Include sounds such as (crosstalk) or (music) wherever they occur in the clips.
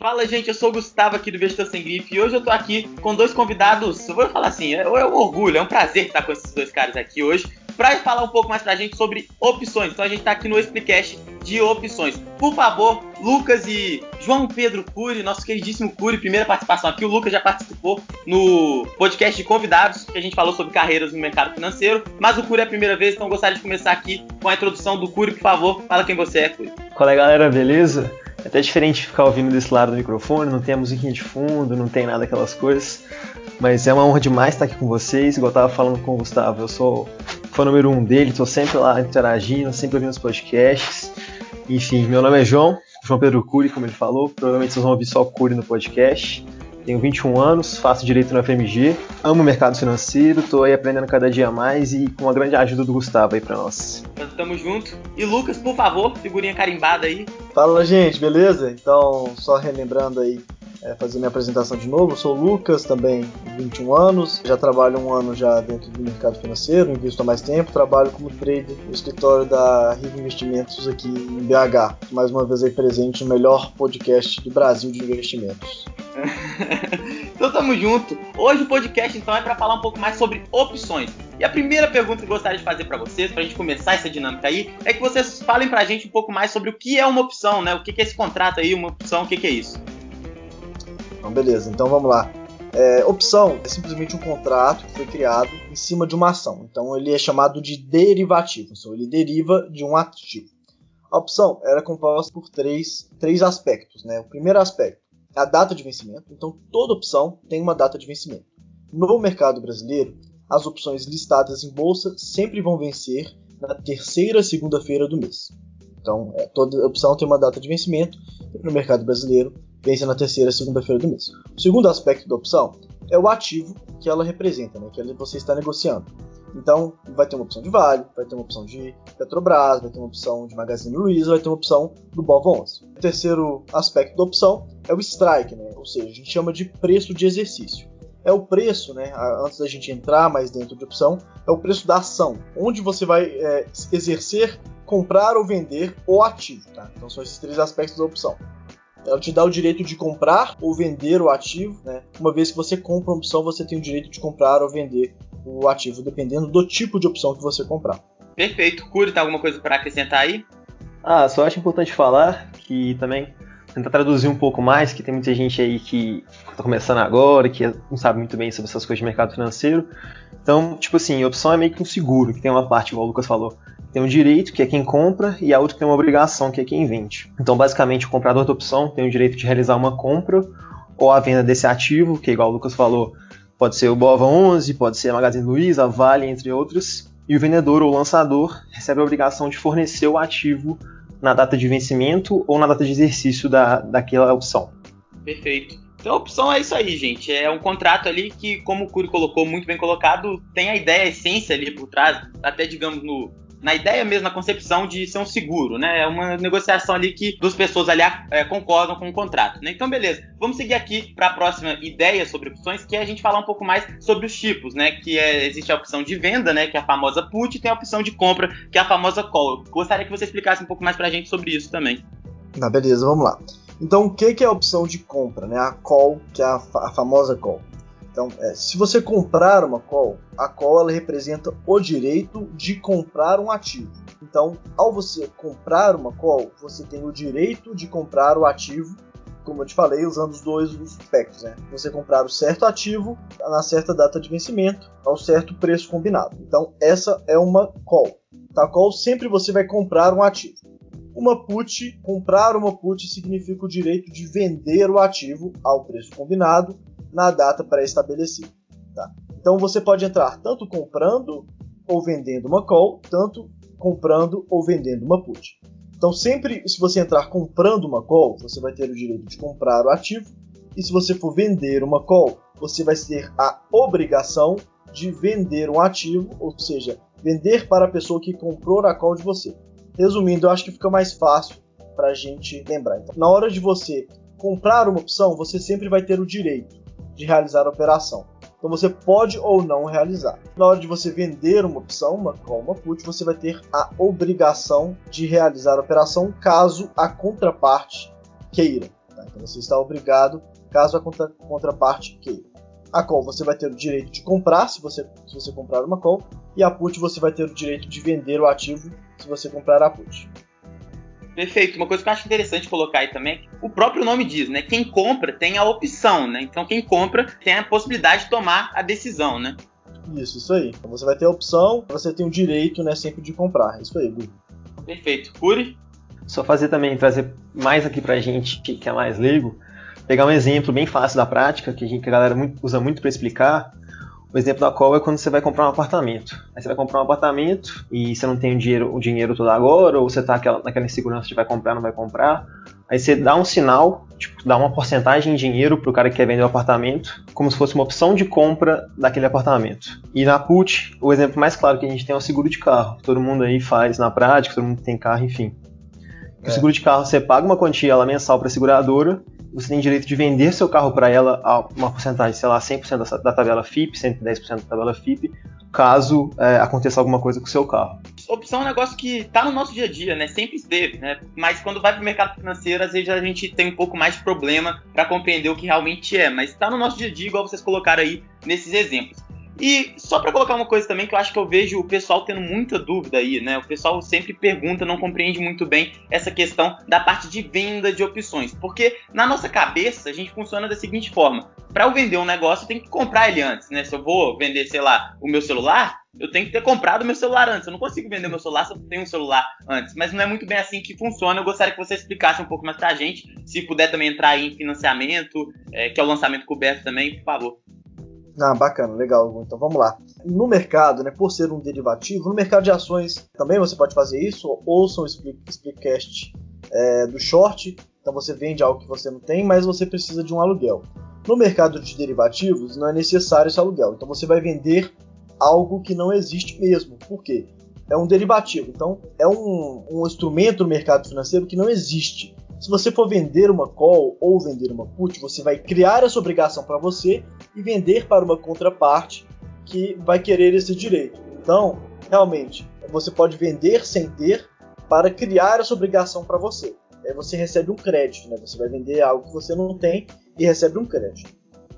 Fala, gente, eu sou o Gustavo aqui do Vestor Sem Grife e hoje eu tô aqui com dois convidados. Eu vou falar assim, é, é um orgulho, é um prazer estar com esses dois caras aqui hoje para falar um pouco mais pra gente sobre opções. Então a gente tá aqui no Explicast de opções. Por favor, Lucas e João Pedro Cury, nosso queridíssimo Cury, primeira participação aqui. O Lucas já participou no podcast de convidados, que a gente falou sobre carreiras no mercado financeiro. Mas o Cury é a primeira vez, então gostaria de começar aqui com a introdução do Cury, por favor. Fala quem você é, Cury. Qual é, galera? Beleza? É até diferente ficar ouvindo desse lado do microfone, não tem a musiquinha de fundo, não tem nada daquelas coisas. Mas é uma honra demais estar aqui com vocês. Igual eu tava falando com o Gustavo, eu sou fã número um dele, tô sempre lá interagindo, sempre ouvindo os podcasts. Enfim, meu nome é João, João Pedro Cury, como ele falou. Provavelmente vocês vão ouvir só Cury no podcast. Tenho 21 anos, faço direito no FMG, amo o mercado financeiro, tô aí aprendendo cada dia mais e com a grande ajuda do Gustavo aí pra nós. Tamo junto. E Lucas, por favor, figurinha carimbada aí. Fala, gente, beleza? Então, só relembrando aí, é, fazer minha apresentação de novo. Eu sou o Lucas, também 21 anos, já trabalho um ano já dentro do mercado financeiro, invisto há mais tempo, trabalho como trader no escritório da Riva Investimentos aqui em BH. Mais uma vez aí presente no melhor podcast do Brasil de investimentos. (laughs) então tamo junto. Hoje o podcast então é para falar um pouco mais sobre opções. E a primeira pergunta que eu gostaria de fazer para vocês, pra gente começar essa dinâmica aí, é que vocês falem pra gente um pouco mais sobre o que é uma opção, né? O que é esse contrato aí, uma opção, o que é isso? Então, beleza, então vamos lá. É, opção é simplesmente um contrato que foi criado em cima de uma ação. Então ele é chamado de derivativo, então ele deriva de um ativo. A opção era composta por três, três aspectos. Né? O primeiro aspecto é a data de vencimento. Então toda opção tem uma data de vencimento. No mercado brasileiro, as opções listadas em bolsa sempre vão vencer na terceira segunda-feira do mês. Então é, toda opção tem uma data de vencimento. E no mercado brasileiro, vence na terceira segunda-feira do mês. O segundo aspecto da opção é o ativo que ela representa, né, que você está negociando. Então, vai ter uma opção de Vale, vai ter uma opção de Petrobras, vai ter uma opção de Magazine Luiza, vai ter uma opção do Bova 11. O terceiro aspecto da opção é o strike, né, ou seja, a gente chama de preço de exercício. É o preço, né, antes da gente entrar mais dentro de opção, é o preço da ação, onde você vai é, exercer, comprar ou vender o ativo. Tá? Então, são esses três aspectos da opção. Ela te dá o direito de comprar ou vender o ativo, né? Uma vez que você compra uma opção, você tem o direito de comprar ou vender o ativo, dependendo do tipo de opção que você comprar. Perfeito. Curi, tem alguma coisa para acrescentar aí? Ah, só acho importante falar que também tentar traduzir um pouco mais, que tem muita gente aí que está começando agora, que não sabe muito bem sobre essas coisas de mercado financeiro. Então, tipo assim, a opção é meio que um seguro, que tem uma parte, igual o Lucas falou, tem um direito, que é quem compra, e a outra tem uma obrigação, que é quem vende. Então, basicamente, o comprador da opção tem o direito de realizar uma compra ou a venda desse ativo, que, igual o Lucas falou, pode ser o Bova 11, pode ser a Magazine Luiza, a Vale, entre outros. E o vendedor ou lançador recebe a obrigação de fornecer o ativo na data de vencimento ou na data de exercício da, daquela opção. Perfeito. Então a opção é isso aí, gente. É um contrato ali que, como o Curi colocou, muito bem colocado, tem a ideia, a essência ali por trás, até digamos no, na ideia mesmo, na concepção de ser um seguro, né? É uma negociação ali que duas pessoas ali é, concordam com o contrato, né? Então, beleza. Vamos seguir aqui para a próxima ideia sobre opções, que é a gente falar um pouco mais sobre os tipos, né? Que é, existe a opção de venda, né? Que é a famosa put, e tem a opção de compra, que é a famosa call. Eu gostaria que você explicasse um pouco mais para a gente sobre isso também. Tá, beleza, vamos lá. Então, o que é a opção de compra, né? A call, que é a, a famosa call. Então, é, se você comprar uma call, a call ela representa o direito de comprar um ativo. Então, ao você comprar uma call, você tem o direito de comprar o ativo, como eu te falei, usando os dois aspectos. Né? Você comprar o certo ativo na certa data de vencimento, ao certo preço combinado. Então, essa é uma call. Tá? Call sempre você vai comprar um ativo. Uma put, comprar uma put significa o direito de vender o ativo ao preço combinado na data pré-estabelecida. Tá? Então você pode entrar tanto comprando ou vendendo uma call, tanto comprando ou vendendo uma put. Então sempre se você entrar comprando uma call, você vai ter o direito de comprar o ativo, e se você for vender uma call, você vai ter a obrigação de vender um ativo, ou seja, vender para a pessoa que comprou a call de você. Resumindo, eu acho que fica mais fácil para a gente lembrar. Então, na hora de você comprar uma opção, você sempre vai ter o direito de realizar a operação. Então você pode ou não realizar. Na hora de você vender uma opção, uma call, uma put, você vai ter a obrigação de realizar a operação caso a contraparte queira. Tá? Então você está obrigado, caso a contra, contraparte queira. A call você vai ter o direito de comprar se você, se você comprar uma call, e a put você vai ter o direito de vender o ativo se você comprar a put. Perfeito. Uma coisa que eu acho interessante colocar aí também é que o próprio nome diz, né? Quem compra tem a opção, né? Então quem compra tem a possibilidade de tomar a decisão, né? Isso, isso aí. Então você vai ter a opção, você tem o direito, né, sempre de comprar. Isso aí, Gu. Perfeito. Curi? Só fazer também, trazer mais aqui pra gente que é mais leigo, pegar um exemplo bem fácil da prática, que a, gente, que a galera muito, usa muito para explicar. O exemplo da qual é quando você vai comprar um apartamento. Aí você vai comprar um apartamento e você não tem o dinheiro, o dinheiro todo agora, ou você está naquela insegurança de vai comprar, não vai comprar. Aí você dá um sinal, tipo, dá uma porcentagem de dinheiro para o cara que quer vender o apartamento, como se fosse uma opção de compra daquele apartamento. E na put, o exemplo mais claro que a gente tem é o seguro de carro. Todo mundo aí faz na prática, todo mundo tem carro, enfim. É. O seguro de carro você paga uma quantia lá mensal para a seguradora você tem direito de vender seu carro para ela a uma porcentagem, sei lá, 100% da, tabela FIP, 110% da tabela FIP, caso é, aconteça alguma coisa com o seu carro. Opção é um negócio que está no nosso dia a dia, né? Sempre esteve, né? Mas quando vai para o mercado financeiro, às vezes a gente tem um pouco mais de problema para compreender o que realmente é. Mas está no nosso dia a dia, igual vocês colocaram aí nesses exemplos. E só para colocar uma coisa também que eu acho que eu vejo o pessoal tendo muita dúvida aí, né? O pessoal sempre pergunta, não compreende muito bem essa questão da parte de venda de opções, porque na nossa cabeça a gente funciona da seguinte forma: para eu vender um negócio, eu tenho que comprar ele antes, né? Se eu vou vender, sei lá, o meu celular, eu tenho que ter comprado meu celular antes. Eu não consigo vender meu celular se eu tenho um celular antes. Mas não é muito bem assim que funciona. Eu gostaria que você explicasse um pouco mais pra gente. Se puder também entrar em financiamento, é, que é o lançamento coberto também, por favor. Ah, bacana, legal. Então vamos lá. No mercado, né, por ser um derivativo, no mercado de ações também você pode fazer isso. Ouçam o Splickcast é, do short. Então você vende algo que você não tem, mas você precisa de um aluguel. No mercado de derivativos não é necessário esse aluguel. Então você vai vender algo que não existe mesmo. Por quê? É um derivativo. Então é um, um instrumento no mercado financeiro que não existe. Se você for vender uma call ou vender uma put, você vai criar essa obrigação para você e vender para uma contraparte que vai querer esse direito. Então, realmente, você pode vender sem ter para criar essa obrigação para você. Aí você recebe um crédito, né? Você vai vender algo que você não tem e recebe um crédito.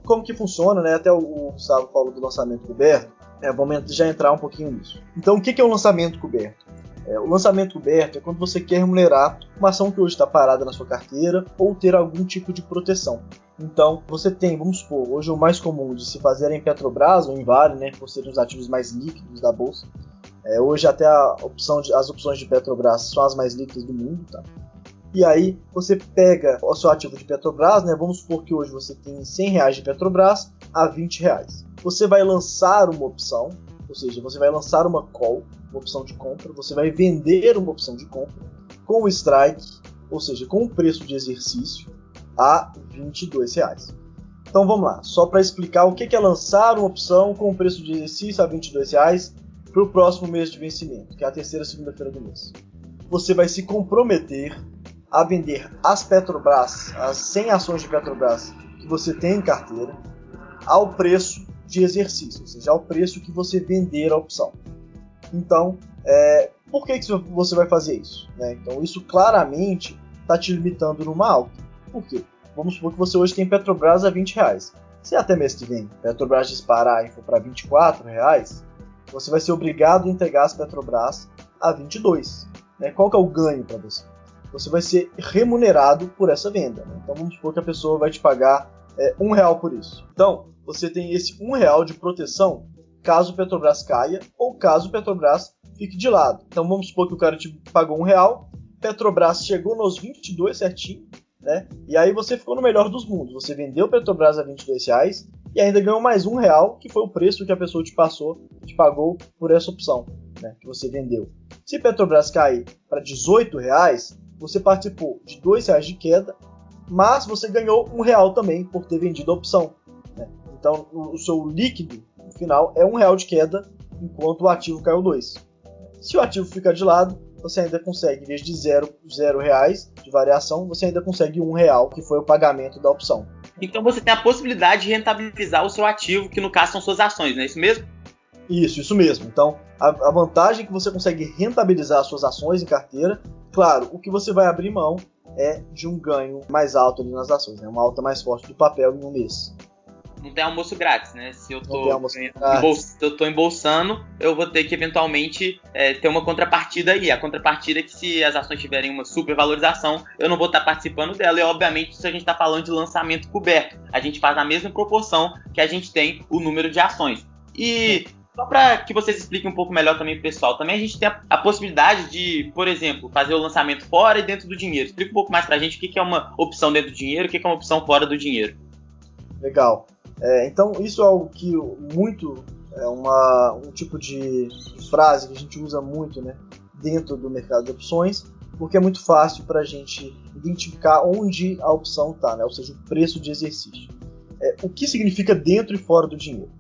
Como que funciona, né? Até o Gustavo falou do lançamento coberto. É, vamos já entrar um pouquinho nisso. Então, o que é o lançamento coberto? É, o lançamento coberto é quando você quer remunerar uma ação que hoje está parada na sua carteira ou ter algum tipo de proteção. Então, você tem, vamos supor, hoje o mais comum de se fazer é em Petrobras ou em Vale, né, por serem os ativos mais líquidos da bolsa. É, hoje até opção de, as opções de Petrobras são as mais líquidas do mundo, tá? E aí você pega o seu ativo de Petrobras, né? Vamos supor que hoje você tem 100 reais de Petrobras a 20 reais. Você vai lançar uma opção, ou seja, você vai lançar uma call uma opção de compra, você vai vender uma opção de compra com o strike, ou seja, com o preço de exercício a 22 reais. Então vamos lá, só para explicar o que é lançar uma opção com o preço de exercício a 22 reais para o próximo mês de vencimento, que é a terceira segunda-feira do mês. Você vai se comprometer a vender as Petrobras, as 100 ações de Petrobras que você tem em carteira, ao preço de exercício, ou seja, ao preço que você vender a opção. Então, é, por que, que você vai fazer isso? Né? Então, isso claramente está te limitando numa alta. Por quê? Vamos supor que você hoje tem Petrobras a 20 reais. Se até mês que vem Petrobras disparar e for para 24 reais, você vai ser obrigado a entregar as Petrobras a 22. Né? Qual que é o ganho para você? Você vai ser remunerado por essa venda. Né? Então vamos supor que a pessoa vai te pagar é, um real por isso. Então você tem esse um real de proteção caso o Petrobras caia ou caso o Petrobras fique de lado. Então vamos supor que o cara te pagou um real, Petrobras chegou nos 22 certinho, né? E aí você ficou no melhor dos mundos. Você vendeu Petrobras a 22 reais e ainda ganhou mais um real, que foi o preço que a pessoa te passou, te pagou por essa opção, né? Que você vendeu. Se Petrobras cair para 18 reais, você participou de 2 reais de queda, mas você ganhou um real também por ter vendido a opção. Né? Então o seu líquido final é um real de queda, enquanto o ativo caiu 2. Se o ativo ficar de lado, você ainda consegue, em vez de zero, zero reais de variação, você ainda consegue um real, que foi o pagamento da opção. Então você tem a possibilidade de rentabilizar o seu ativo, que no caso são suas ações, não é isso mesmo? Isso, isso mesmo. Então, a, a vantagem é que você consegue rentabilizar suas ações em carteira. Claro, o que você vai abrir mão é de um ganho mais alto ali nas ações, né? uma alta mais forte do papel em um mês não tem almoço grátis, né? Se eu tô, eu tô embolsando, eu vou ter que eventualmente é, ter uma contrapartida aí. A contrapartida é que se as ações tiverem uma supervalorização, eu não vou estar participando dela. E obviamente, se a gente está falando de lançamento coberto, a gente faz na mesma proporção que a gente tem o número de ações. E só para que vocês expliquem um pouco melhor também pro pessoal, também a gente tem a, a, possibilidade de, por exemplo, fazer o lançamento fora e dentro do dinheiro. Explica um pouco mais para a gente o que, que é uma opção dentro do dinheiro e o que, que é uma opção fora do dinheiro. Legal. É, então, isso é algo que muito é uma, um tipo de frase que a gente usa muito né, dentro do mercado de opções, porque é muito fácil para a gente identificar onde a opção está, né, ou seja, o preço de exercício. É, o que significa dentro e fora do dinheiro?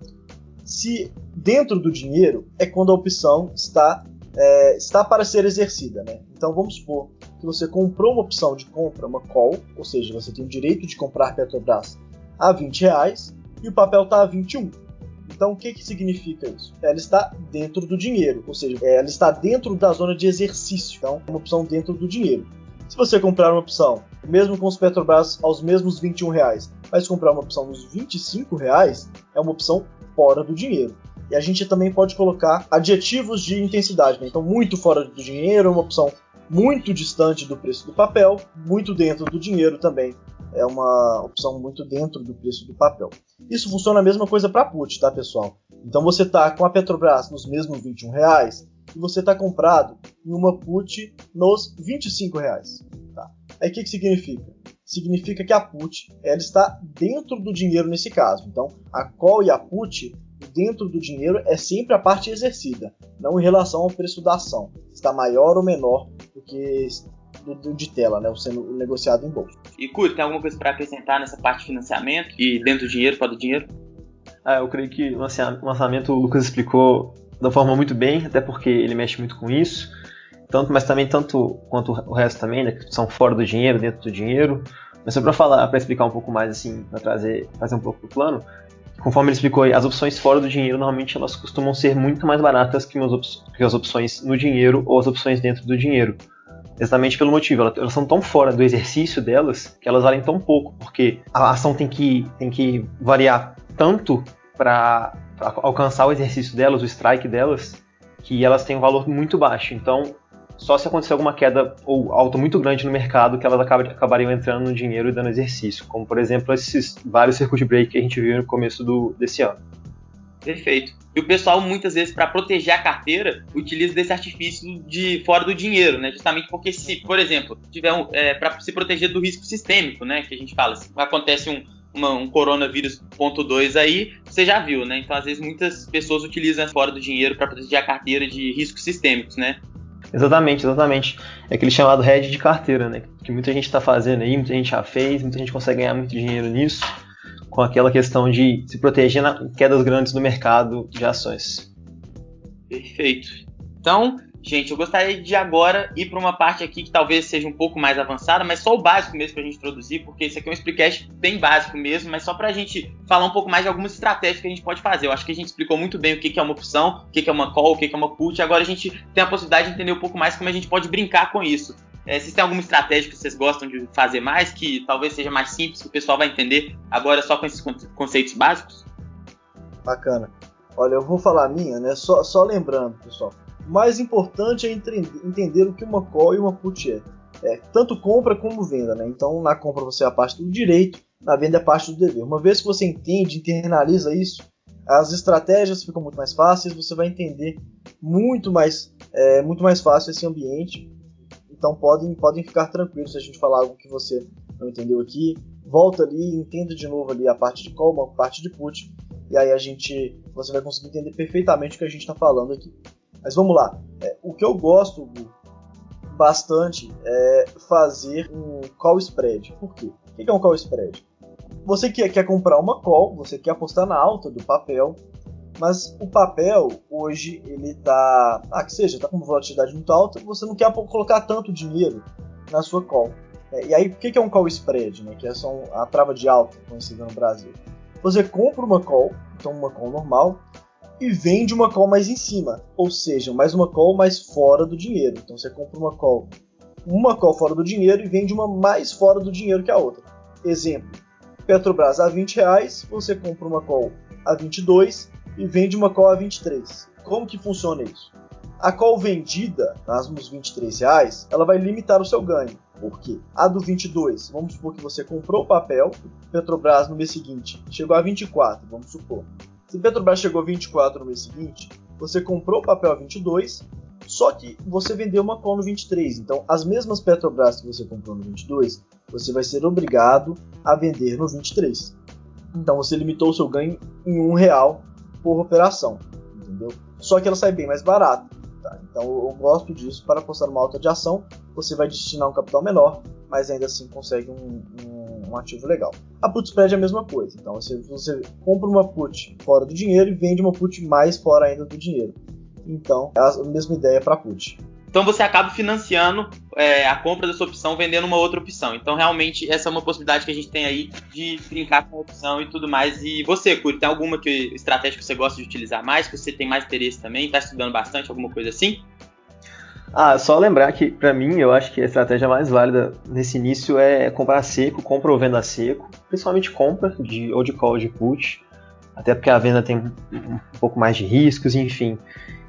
Se dentro do dinheiro é quando a opção está, é, está para ser exercida. Né? Então vamos supor que você comprou uma opção de compra, uma call, ou seja, você tem o direito de comprar Petrobras a 20 reais, e o papel está a 21. Então, o que, que significa isso? Ela está dentro do dinheiro, ou seja, ela está dentro da zona de exercício. Então, é uma opção dentro do dinheiro. Se você comprar uma opção, mesmo com os Petrobras aos mesmos 21 reais, mas comprar uma opção nos 25 reais, é uma opção fora do dinheiro. E a gente também pode colocar adjetivos de intensidade. Né? Então, muito fora do dinheiro é uma opção muito distante do preço do papel, muito dentro do dinheiro também é uma opção muito dentro do preço do papel. Isso funciona a mesma coisa para put, tá, pessoal? Então você está com a Petrobras nos mesmos 21 reais e você está comprado em uma put nos 25 reais. Tá? Aí o que, que significa? Significa que a put ela está dentro do dinheiro nesse caso. Então a call e a put dentro do dinheiro é sempre a parte exercida, não em relação ao preço da ação. Está maior ou menor do que do, de tela, né, sendo negociado em bolsa. E Curi, tem alguma coisa para acrescentar nessa parte de financiamento e dentro do dinheiro, fora do dinheiro? Ah, eu creio que o lançamento o Lucas explicou da forma muito bem, até porque ele mexe muito com isso. Tanto, mas também tanto quanto o resto também, né, que são fora do dinheiro, dentro do dinheiro. Mas só para falar, para explicar um pouco mais assim, para trazer, trazer um pouco do plano, conforme ele explicou, as opções fora do dinheiro normalmente elas costumam ser muito mais baratas que, que as opções no dinheiro ou as opções dentro do dinheiro. Exatamente pelo motivo, elas, são tão fora do exercício delas que elas valem tão pouco, porque a ação tem que, tem que variar tanto para alcançar o exercício delas, o strike delas, que elas têm um valor muito baixo. Então, só se acontecer alguma queda ou alta muito grande no mercado que elas acabariam entrando no dinheiro e dando exercício, como por exemplo esses vários circuit break que a gente viu no começo do, desse ano. Perfeito. E o pessoal, muitas vezes, para proteger a carteira, utiliza desse artifício de fora do dinheiro, né? Justamente porque se, por exemplo, tiver um, é, para se proteger do risco sistêmico, né? Que a gente fala, se acontece um, uma, um coronavírus ponto 2 aí, você já viu, né? Então, às vezes, muitas pessoas utilizam fora do dinheiro para proteger a carteira de riscos sistêmicos, né? Exatamente, exatamente. É aquele chamado hedge de carteira, né? Que muita gente está fazendo aí, muita gente já fez, muita gente consegue ganhar muito dinheiro nisso com aquela questão de se proteger na quedas grandes no mercado de ações. Perfeito. Então, gente, eu gostaria de agora ir para uma parte aqui que talvez seja um pouco mais avançada, mas só o básico mesmo para a gente introduzir, porque isso aqui é um explicast bem básico mesmo, mas só para a gente falar um pouco mais de algumas estratégias que a gente pode fazer. Eu acho que a gente explicou muito bem o que é uma opção, o que é uma call, o que é uma put, agora a gente tem a possibilidade de entender um pouco mais como a gente pode brincar com isso. É, vocês têm alguma estratégia que vocês gostam de fazer mais, que talvez seja mais simples, que o pessoal vai entender agora só com esses conceitos básicos? Bacana. Olha, eu vou falar a minha, né? Só, só lembrando, pessoal. Mais importante é entender o que uma call e uma put é. é. Tanto compra como venda, né? Então, na compra você é a parte do direito, na venda é a parte do dever. Uma vez que você entende, internaliza isso, as estratégias ficam muito mais fáceis, você vai entender muito mais, é, muito mais fácil esse ambiente então podem, podem ficar tranquilos se a gente falar algo que você não entendeu aqui. Volta ali, entenda de novo ali a parte de call, a parte de put, e aí a gente, você vai conseguir entender perfeitamente o que a gente está falando aqui. Mas vamos lá. É, o que eu gosto bastante é fazer um call spread. Por quê? O que é um call spread? Você quer, quer comprar uma call, você quer apostar na alta do papel, mas o papel, hoje, ele tá. Ah, que seja, tá com volatilidade muito alta, você não quer colocar tanto dinheiro na sua call. É, e aí, o que é um call spread, né? Que é só a trava de alta conhecida no Brasil. Você compra uma call, então uma call normal, e vende uma call mais em cima, ou seja, mais uma call mais fora do dinheiro. Então você compra uma call uma call fora do dinheiro e vende uma mais fora do dinheiro que a outra. Exemplo, Petrobras a 20 reais, você compra uma call a 22 e vende uma call a 23. Como que funciona isso? A call vendida, nos 23 reais, ela vai limitar o seu ganho. Por quê? A do 22, vamos supor que você comprou o papel, Petrobras no mês seguinte chegou a 24, vamos supor. Se Petrobras chegou a 24 no mês seguinte, você comprou o papel a 22, só que você vendeu uma call no 23. Então, as mesmas Petrobras que você comprou no 22, você vai ser obrigado a vender no 23. Então, você limitou o seu ganho em um real por operação, entendeu? Só que ela sai bem mais barata. Tá? Então, eu gosto disso para apostar numa alta de ação. Você vai destinar um capital menor, mas ainda assim consegue um, um, um ativo legal. A put spread é a mesma coisa. Então, você, você compra uma put fora do dinheiro e vende uma put mais fora ainda do dinheiro. Então, é a mesma ideia para put. Então você acaba financiando é, a compra dessa opção vendendo uma outra opção. Então realmente essa é uma possibilidade que a gente tem aí de brincar com a opção e tudo mais. E você, Curi, tem alguma que, estratégia que você gosta de utilizar mais, que você tem mais interesse também, está estudando bastante, alguma coisa assim? Ah, só lembrar que para mim eu acho que a estratégia mais válida nesse início é comprar seco, compra ou venda seco, principalmente compra de ou de call ou de put, até porque a venda tem um pouco mais de riscos, enfim.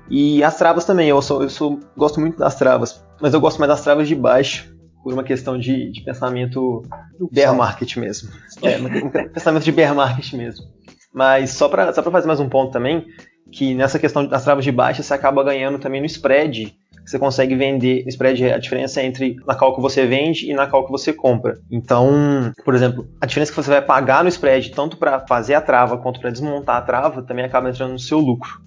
E as travas também, eu, sou, eu sou, gosto muito das travas, mas eu gosto mais das travas de baixo, por uma questão de, de pensamento bear market mesmo. É, um (laughs) pensamento de bear market mesmo. Mas só para só fazer mais um ponto também, que nessa questão das travas de baixo você acaba ganhando também no spread, você consegue vender, spread é a diferença entre na qual que você vende e na qual que você compra. Então, por exemplo, a diferença que você vai pagar no spread, tanto para fazer a trava quanto para desmontar a trava, também acaba entrando no seu lucro.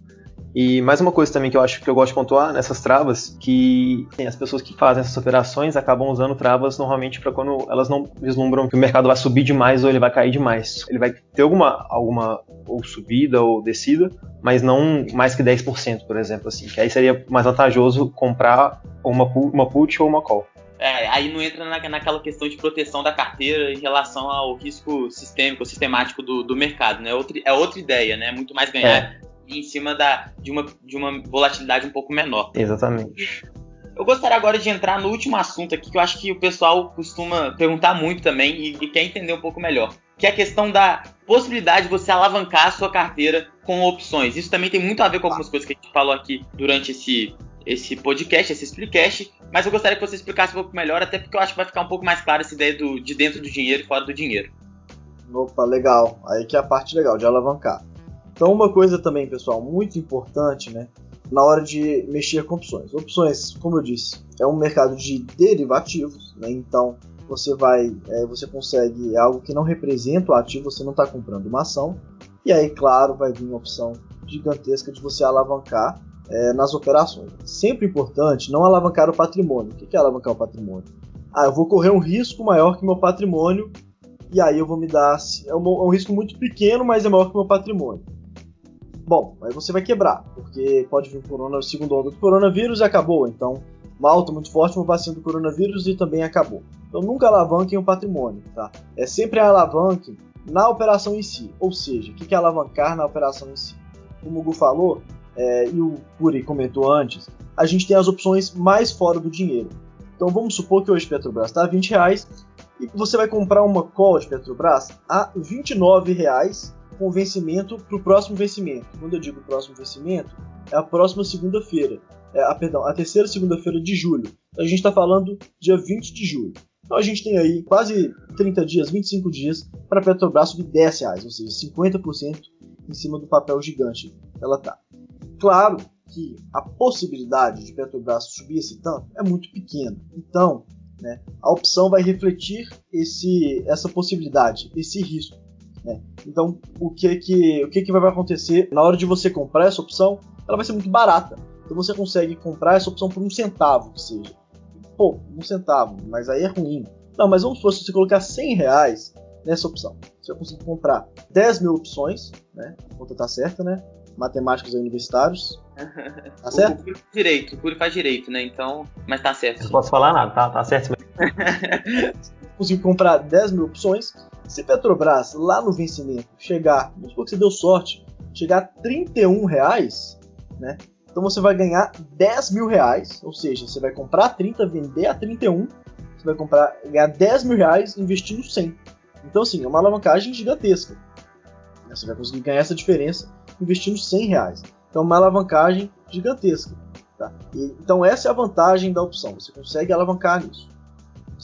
E mais uma coisa também que eu acho que eu gosto de pontuar nessas travas, que tem as pessoas que fazem essas operações acabam usando travas normalmente para quando elas não vislumbram que o mercado vai subir demais ou ele vai cair demais. Ele vai ter alguma, alguma ou subida ou descida, mas não mais que 10%, por exemplo, assim. Que aí seria mais vantajoso comprar uma, uma put ou uma call. É, aí não entra na, naquela questão de proteção da carteira em relação ao risco sistêmico, sistemático do, do mercado, né? Outra, é outra ideia, né? Muito mais ganhar é em cima da, de, uma, de uma volatilidade um pouco menor. Exatamente. Eu gostaria agora de entrar no último assunto aqui que eu acho que o pessoal costuma perguntar muito também e, e, quer entender um pouco melhor, que é a questão da possibilidade de você alavancar a sua carteira com opções. Isso também tem muito a ver com algumas coisas que a gente falou aqui durante esse, esse podcast, esse explicast, mas eu gostaria que você explicasse um pouco melhor, até porque eu acho que vai ficar um pouco mais clara essa ideia do, de dentro do dinheiro e fora do dinheiro. Opa, legal. Aí que é a parte legal, de alavancar. Então, uma coisa também, pessoal, muito importante, né? Na hora de mexer com opções. Opções, como eu disse, é um mercado de derivativos, né? Então, você vai, é, você consegue algo que não representa o ativo, você não está comprando uma ação. E aí, claro, vai vir uma opção gigantesca de você alavancar é, nas operações. Sempre importante não alavancar o patrimônio. O que é alavancar o patrimônio? Ah, eu vou correr um risco maior que meu patrimônio e aí eu vou me dar. É um, é um risco muito pequeno, mas é maior que meu patrimônio. Bom, aí você vai quebrar, porque pode vir o corona, segundo onda do coronavírus e acabou. Então, uma alta muito forte, uma vacina do coronavírus e também acabou. Então, nunca alavanquem o patrimônio, tá? É sempre alavanquem na operação em si. Ou seja, o que é alavancar na operação em si? Como o Gu falou, é, e o Puri comentou antes, a gente tem as opções mais fora do dinheiro. Então vamos supor que hoje Petrobras está a 20 reais e você vai comprar uma call de Petrobras a 29 reais com vencimento para o próximo vencimento. Quando eu digo próximo vencimento, é a próxima segunda-feira. É, a, perdão, a terceira segunda-feira de julho. Então a gente está falando dia 20 de julho. Então a gente tem aí quase 30 dias, 25 dias para a Petrobras subir 10 reais, ou seja, 50% em cima do papel gigante ela está. Claro que a possibilidade de Petrobras subir esse tanto é muito pequena. Então, né, a opção vai refletir esse, essa possibilidade, esse risco. Né? Então, o que que, o que que vai acontecer na hora de você comprar essa opção? Ela vai ser muito barata. Então você consegue comprar essa opção por um centavo, que seja. Pô, um centavo, mas aí é ruim. Não, mas vamos supor, se você colocar 100 reais nessa opção, você vai conseguir comprar 10 mil opções, né? A conta tá certa, né? Matemáticos universitários. (laughs) Tá certo? O, o direito, o Curi faz direito, né? Então, mas tá certo. Não posso falar nada, tá, tá certo (laughs) mesmo. Consegui comprar 10 mil opções. Se Petrobras, lá no vencimento, chegar, vamos supor que você deu sorte, chegar a 31 reais, né? Então você vai ganhar 10 mil reais, ou seja, você vai comprar a 30, vender a 31, você vai comprar, ganhar 10 mil reais investindo 100. Então, assim, é uma alavancagem gigantesca. Você vai conseguir ganhar essa diferença investindo 100 reais. Então, é uma alavancagem gigantesca. Tá? E, então, essa é a vantagem da opção. Você consegue alavancar nisso.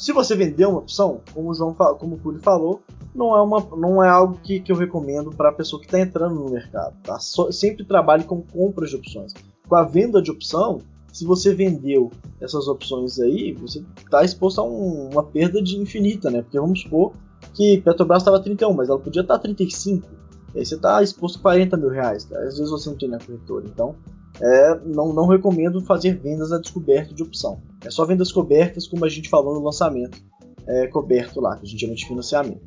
Se você vender uma opção, como o João, como o falou, não é, uma, não é algo que, que eu recomendo para a pessoa que está entrando no mercado. Tá? So, sempre trabalhe com compras de opções. Com a venda de opção, se você vendeu essas opções aí, você está exposto a um, uma perda de infinita, né? Porque vamos supor que Petrobras estava 31, mas ela podia estar tá 35. E aí você está exposto a 40 mil reais. Cara. Às vezes você não tem na corretora. Então, é, não, não recomendo fazer vendas a descoberto de opção. É só vendas cobertas, como a gente falou no lançamento é, coberto lá, que a gente chama de financiamento.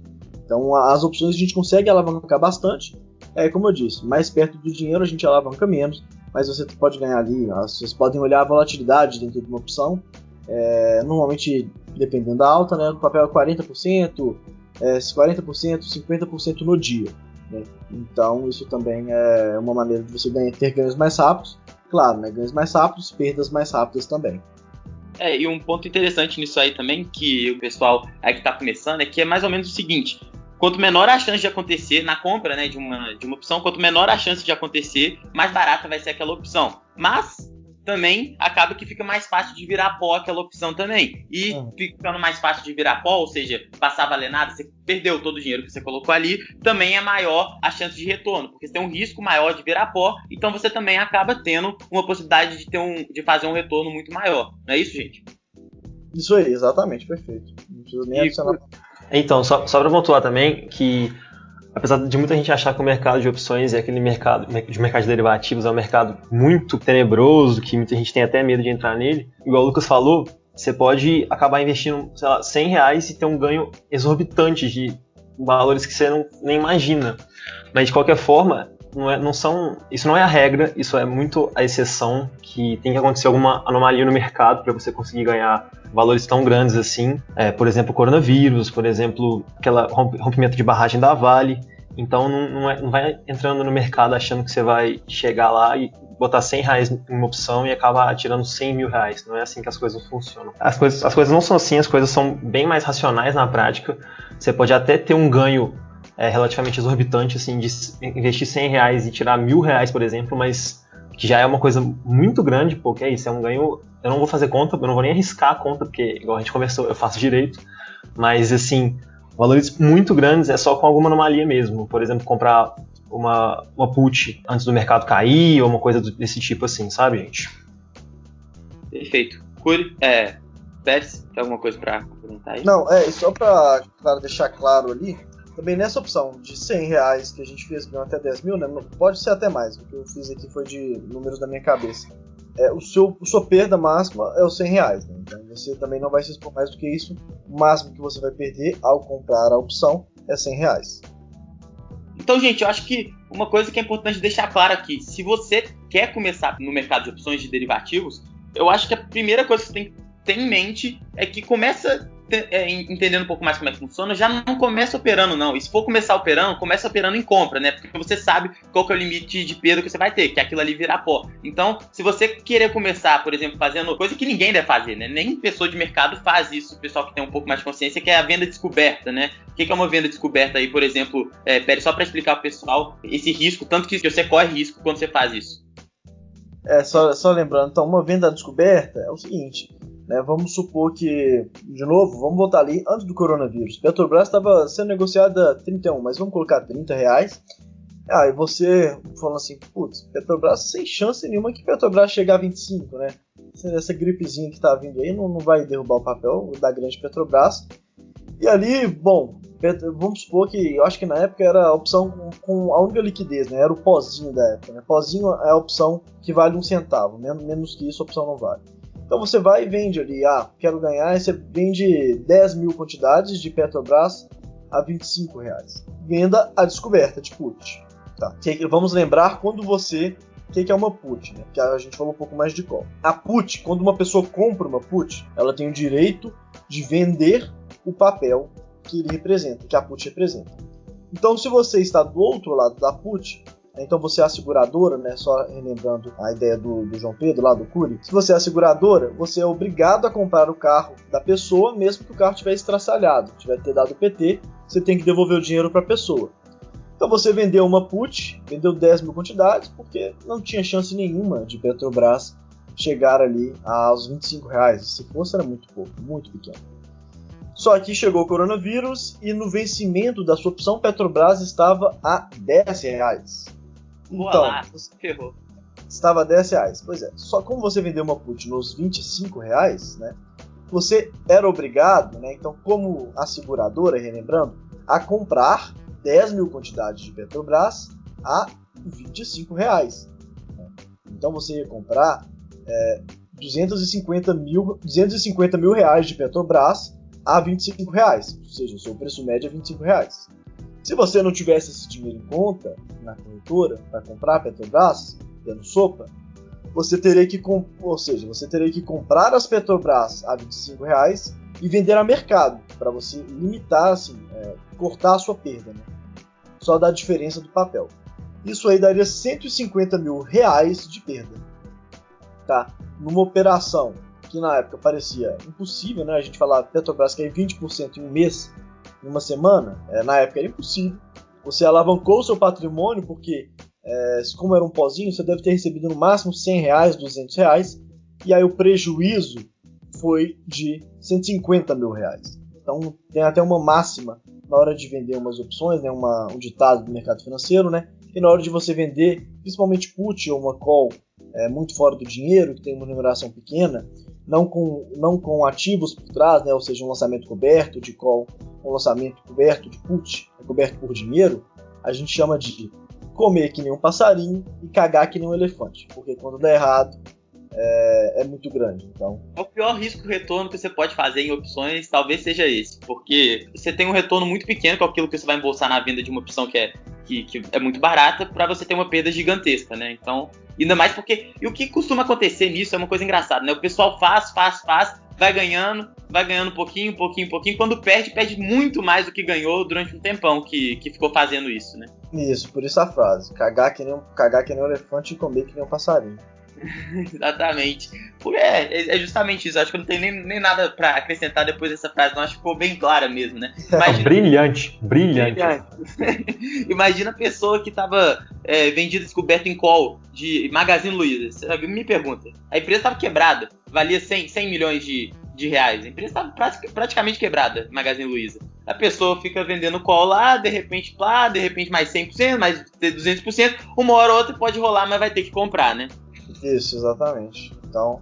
Então, as opções a gente consegue alavancar bastante. É, como eu disse, mais perto do dinheiro a gente alavanca menos, mas você pode ganhar ali. Vocês podem olhar a volatilidade dentro de uma opção. É, normalmente, dependendo da alta, né, o papel é 40%, é, 40%, 50% no dia. Né? Então, isso também é uma maneira de você ganhar, ter ganhos mais rápidos. Claro, né, ganhos mais rápidos, perdas mais rápidas também. É, e um ponto interessante nisso aí também, que o pessoal aí que está começando, é que é mais ou menos o seguinte: quanto menor a chance de acontecer na compra né, de, uma, de uma opção, quanto menor a chance de acontecer, mais barata vai ser aquela opção. Mas também acaba que fica mais fácil de virar pó aquela opção também. E uhum. ficando mais fácil de virar pó, ou seja, passar a valer nada, você perdeu todo o dinheiro que você colocou ali, também é maior a chance de retorno, porque você tem um risco maior de virar pó, então você também acaba tendo uma possibilidade de ter um de fazer um retorno muito maior. Não é isso, gente? Isso aí, exatamente, perfeito. Não precisa nem adicionar. Então, só, só para pontuar também que apesar de muita gente achar que o mercado de opções e aquele mercado de mercado de derivativos é um mercado muito tenebroso, que muita gente tem até medo de entrar nele, igual o Lucas falou, você pode acabar investindo, sei lá, 100 reais e ter um ganho exorbitante de valores que você não, nem imagina. Mas de qualquer forma, não, é, não são, isso não é a regra, isso é muito a exceção, que tem que acontecer alguma anomalia no mercado para você conseguir ganhar valores tão grandes assim. É, por exemplo, coronavírus, por exemplo, aquela rompimento de barragem da Vale. Então não, não, é, não, vai entrando no mercado achando que você vai chegar lá e botar 100 reais em uma opção e acabar tirando 100 mil reais. Não é assim que as coisas funcionam. As coisas, as coisas não são assim, as coisas são bem mais racionais na prática. Você pode até ter um ganho é, relativamente exorbitante, assim, de investir 100 reais e tirar mil reais, por exemplo, mas que já é uma coisa muito grande, porque é isso, é um ganho. Eu não vou fazer conta, eu não vou nem arriscar a conta, porque, igual a gente conversou, eu faço direito, mas assim, valores muito grandes é só com alguma anomalia mesmo. Por exemplo, comprar uma, uma put antes do mercado cair, ou uma coisa desse tipo assim, sabe, gente? Perfeito. Curi, é, Pérez, tem alguma coisa para comentar aí? Não, é, só para deixar claro ali, também nessa opção de 100 reais que a gente fez, que até 10 mil, né? Pode ser até mais, o que eu fiz aqui foi de números da minha cabeça. É, o seu, a sua perda máxima é os 100 reais, né? Então você também não vai se expor mais do que isso. O máximo que você vai perder ao comprar a opção é 100 reais. Então, gente, eu acho que uma coisa que é importante deixar claro aqui: se você quer começar no mercado de opções de derivativos, eu acho que a primeira coisa que você tem que ter em mente é que começa entendendo um pouco mais como é que funciona, já não começa operando, não. E se for começar operando, começa operando em compra, né? Porque você sabe qual que é o limite de perda que você vai ter, que é aquilo ali virar pó. Então, se você querer começar, por exemplo, fazendo coisa que ninguém deve fazer, né? Nem pessoa de mercado faz isso, o pessoal que tem um pouco mais de consciência, que é a venda descoberta, né? O que é uma venda descoberta aí, por exemplo? É, pera, só para explicar pro pessoal esse risco, tanto que você corre risco quando você faz isso. É, só, só lembrando, então, uma venda descoberta é o seguinte: né, vamos supor que, de novo, vamos voltar ali antes do coronavírus. Petrobras estava sendo negociada 31, mas vamos colocar 30 reais. Ah, e você falando assim, putz, Petrobras sem chance nenhuma que Petrobras chegar a 25, né? Essa gripezinha que tá vindo aí não, não vai derrubar o papel da grande Petrobras. E ali, bom, vamos supor que eu acho que na época era a opção com, a única liquidez, né? Era o pozinho da época, né? Pozinho é a opção que vale um centavo, menos, menos que isso a opção não vale. Então você vai e vende ali, ah, quero ganhar, e você vende 10 mil quantidades de Petrobras a 25 reais. Venda a descoberta de put. Tá. Vamos lembrar quando você. O que é uma put? Né? Que a gente falou um pouco mais de call. A put, quando uma pessoa compra uma put, ela tem o direito de vender o papel que ele representa, que a put representa. Então, se você está do outro lado da put, Então você é a seguradora, né? Só relembrando a ideia do, do, João Pedro lá do Cury. Se você é a seguradora, você é obrigado a comprar o carro da pessoa, mesmo que o carro tiver estraçalhado, tiver ter dado PT, você tem que devolver o dinheiro para a pessoa. Então você vendeu uma put, vendeu 10 mil quantidades, porque não tinha chance nenhuma de Petrobras chegar ali aos 25 reais. Se fosse, era muito pouco, muito pequeno. Só que chegou o coronavírus e no vencimento da sua opção Petrobras estava a 10 reais. Então, lá, ferrou. Estava a 10 reais. Pois é, só como você vendeu uma put nos 25 reais, né? Você era obrigado, né? Então, como a seguradora, relembrando, a comprar 10 mil quantidades de Petrobras a 25 reais. Né? Então você ia comprar é, 250, mil, 250 mil reais de Petrobras a 25 reais, ou seja, o seu preço médio é 25 reais. Se você não tivesse esse dinheiro em conta na corretora para comprar Petrobras, dando sopa, você teria que, ou seja, você teria que comprar as Petrobras a 25 reais e vender a mercado para você limitar, assim, é, cortar a sua perda, né? Só da diferença do papel. Isso aí daria 150 mil reais de perda, tá? Numa operação que na época parecia impossível, né? A gente falava Petrobras cair 20% em um mês, em uma semana, é, na época era impossível. Você alavancou o seu patrimônio porque, é, como era um pozinho, você deve ter recebido no máximo 100 reais, 200 reais, e aí o prejuízo foi de 150 mil reais. Então tem até uma máxima na hora de vender umas opções, né, uma, um ditado do mercado financeiro, né, que na hora de você vender, principalmente put ou uma call é, muito fora do dinheiro, que tem uma remuneração pequena, não com, não com ativos por trás, né, ou seja, um lançamento coberto de call, um lançamento coberto de put, é coberto por dinheiro, a gente chama de comer que nem um passarinho e cagar que nem um elefante, porque quando dá errado é, é muito grande. Então, o pior risco-retorno que você pode fazer em opções talvez seja esse, porque você tem um retorno muito pequeno, que é aquilo que você vai embolsar na venda de uma opção que é, que, que é muito barata, para você ter uma perda gigantesca, né? Então, ainda mais porque. E o que costuma acontecer nisso é uma coisa engraçada, né? O pessoal faz, faz, faz, vai ganhando, vai ganhando um pouquinho, pouquinho, pouquinho. Quando perde, perde muito mais do que ganhou durante um tempão que, que ficou fazendo isso, né? Isso, por isso a frase: cagar que nem um, cagar que nem um elefante e comer que nem um passarinho. (laughs) Exatamente. É, é justamente isso. Acho que não tem nem, nem nada para acrescentar depois dessa frase. Não acho que ficou bem clara mesmo, né? (laughs) Imagina... brilhante, brilhante. brilhante. (laughs) Imagina a pessoa que estava é, vendida descoberta em call de Magazine Luiza. Me pergunta. A empresa estava quebrada. Valia 100, 100 milhões de, de reais. A empresa estava praticamente quebrada, Magazine Luiza. A pessoa fica vendendo call lá, de repente, lá, de repente mais 100%, mais 200%. Uma hora ou outra pode rolar, mas vai ter que comprar, né? Isso, exatamente. Então,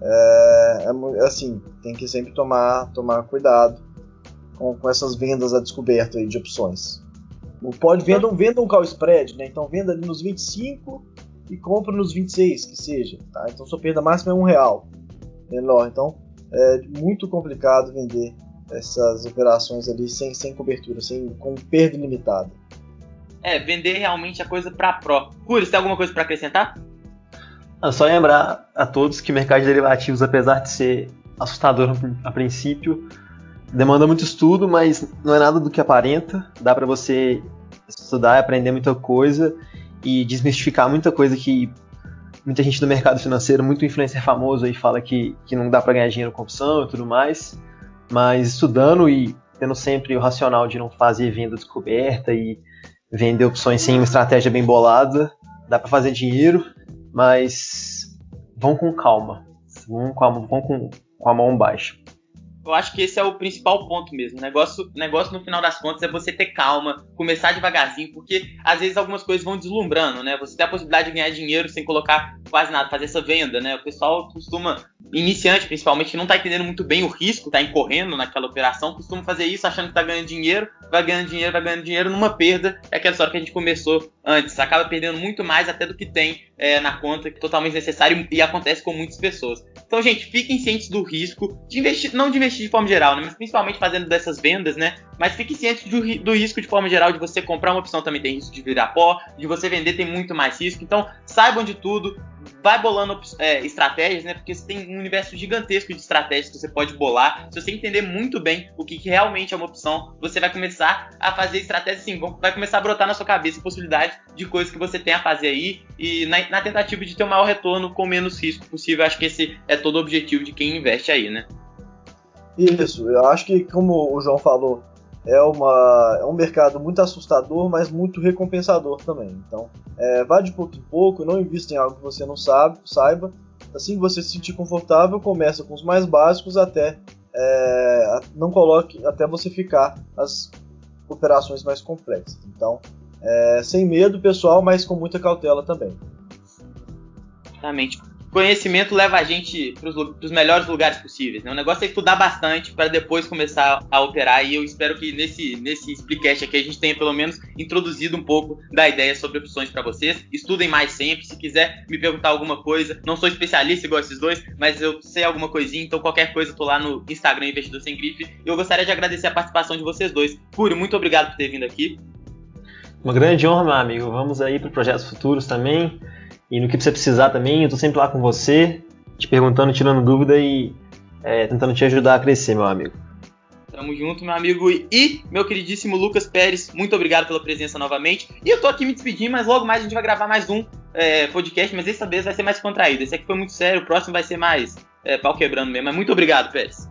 é, é, assim, tem que sempre tomar, tomar cuidado com, com essas vendas a descoberto aí de opções. Pode venda, venda um call spread, né? Então venda ali nos 25 e compra nos 26, que seja. Tá? Então sua perda máxima é um real. Menor. Então é muito complicado vender essas operações ali sem, sem cobertura, sem, com perda limitada. É, vender realmente a coisa para pró. Curi, tem alguma coisa para acrescentar? É só lembrar a todos que o mercado de derivativos, apesar de ser assustador a princípio, demanda muito estudo, mas não é nada do que aparenta. Dá para você estudar, aprender muita coisa e desmistificar muita coisa que muita gente do mercado financeiro, muito influencer famoso aí fala que, que não dá para ganhar dinheiro com opção e tudo mais. Mas estudando e tendo sempre o racional de não fazer venda descoberta e vender opções sem uma estratégia bem bolada, dá para fazer dinheiro mas vão com calma. Vão com a, vão com, com a mão baixa. Eu acho que esse é o principal ponto mesmo. O negócio, negócio, no final das contas, é você ter calma, começar devagarzinho, porque às vezes algumas coisas vão deslumbrando, né? Você tem a possibilidade de ganhar dinheiro sem colocar quase nada, fazer essa venda, né? O pessoal costuma, iniciante principalmente, que não tá entendendo muito bem o risco, tá incorrendo naquela operação, costuma fazer isso achando que tá ganhando dinheiro, vai ganhando dinheiro, vai ganhando dinheiro numa perda. É aquela história que a gente começou antes. Acaba perdendo muito mais até do que tem é, na conta, que é totalmente necessário e acontece com muitas pessoas. Então, gente, fiquem cientes do risco de investir, não de investir de forma geral, né? Mas principalmente fazendo dessas vendas, né? Mas fiquem cientes do, do risco de forma geral de você comprar uma opção também tem risco de virar pó, de você vender tem muito mais risco. Então, saibam de tudo, vai bolando é, estratégias, né? Porque você tem um universo gigantesco de estratégias que você pode bolar. Se você entender muito bem o que, que realmente é uma opção, você vai começar a fazer estratégias assim, vai começar a brotar na sua cabeça possibilidades de coisas que você tem a fazer aí e na, na tentativa de ter o maior retorno com menos risco possível. Acho que esse é todo o objetivo de quem investe aí, né? Isso, eu acho que, como o João falou, é, uma, é um mercado muito assustador, mas muito recompensador também. Então, é, vá de pouco em pouco, não invista em algo que você não sabe, saiba. Assim que você se sentir confortável, começa com os mais básicos até é, não coloque até você ficar as operações mais complexas. Então, é, sem medo, pessoal, mas com muita cautela também. Exatamente conhecimento leva a gente para os melhores lugares possíveis. Né? O negócio é estudar bastante para depois começar a operar. E eu espero que nesse, nesse Explicast aqui a gente tenha pelo menos introduzido um pouco da ideia sobre opções para vocês. Estudem mais sempre. Se quiser me perguntar alguma coisa, não sou especialista igual esses dois, mas eu sei alguma coisinha. Então qualquer coisa, eu tô lá no Instagram Investidor Sem Grife. Eu gostaria de agradecer a participação de vocês dois. Cúrio, muito obrigado por ter vindo aqui. Uma grande honra, meu amigo. Vamos aí para projetos futuros também. E no que você precisar também, eu tô sempre lá com você, te perguntando, tirando dúvida e é, tentando te ajudar a crescer, meu amigo. Tamo junto, meu amigo. E meu queridíssimo Lucas Pérez, muito obrigado pela presença novamente. E eu tô aqui me despedindo, mas logo mais a gente vai gravar mais um é, podcast, mas dessa vez vai ser mais contraído. Esse aqui foi muito sério, o próximo vai ser mais é, pau quebrando mesmo. Mas muito obrigado, Pérez.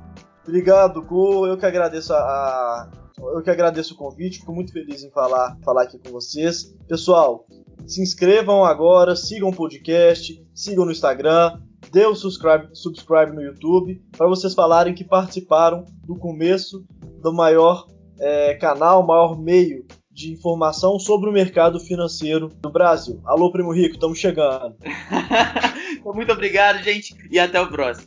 Obrigado, Gu. Eu que agradeço a, eu que agradeço o convite, fico muito feliz em falar, falar aqui com vocês. Pessoal, se inscrevam agora, sigam o podcast, sigam no Instagram, dê o subscribe, subscribe no YouTube, para vocês falarem que participaram do começo do maior é, canal, maior meio de informação sobre o mercado financeiro do Brasil. Alô, Primo Rico, estamos chegando. (laughs) Muito obrigado, gente, e até o próximo.